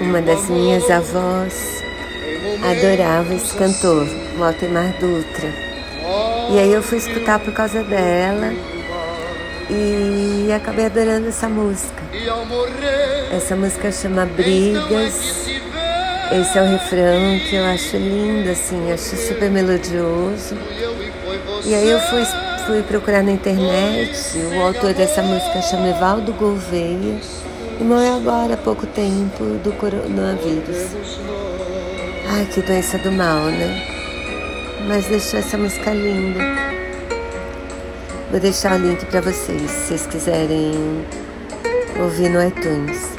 Uma das minhas avós adorava esse cantor, Walter Dutra. E aí eu fui escutar por causa dela e acabei adorando essa música. Essa música chama Brigas. Esse é o refrão que eu acho lindo, assim, acho super melodioso. E aí eu fui, fui procurar na internet, o autor dessa música chama Evaldo Gouveia e morreu agora há pouco tempo do coronavírus. Ai, que doença do mal, né? Mas deixou essa música linda. Vou deixar o link para vocês, se vocês quiserem ouvir no iTunes.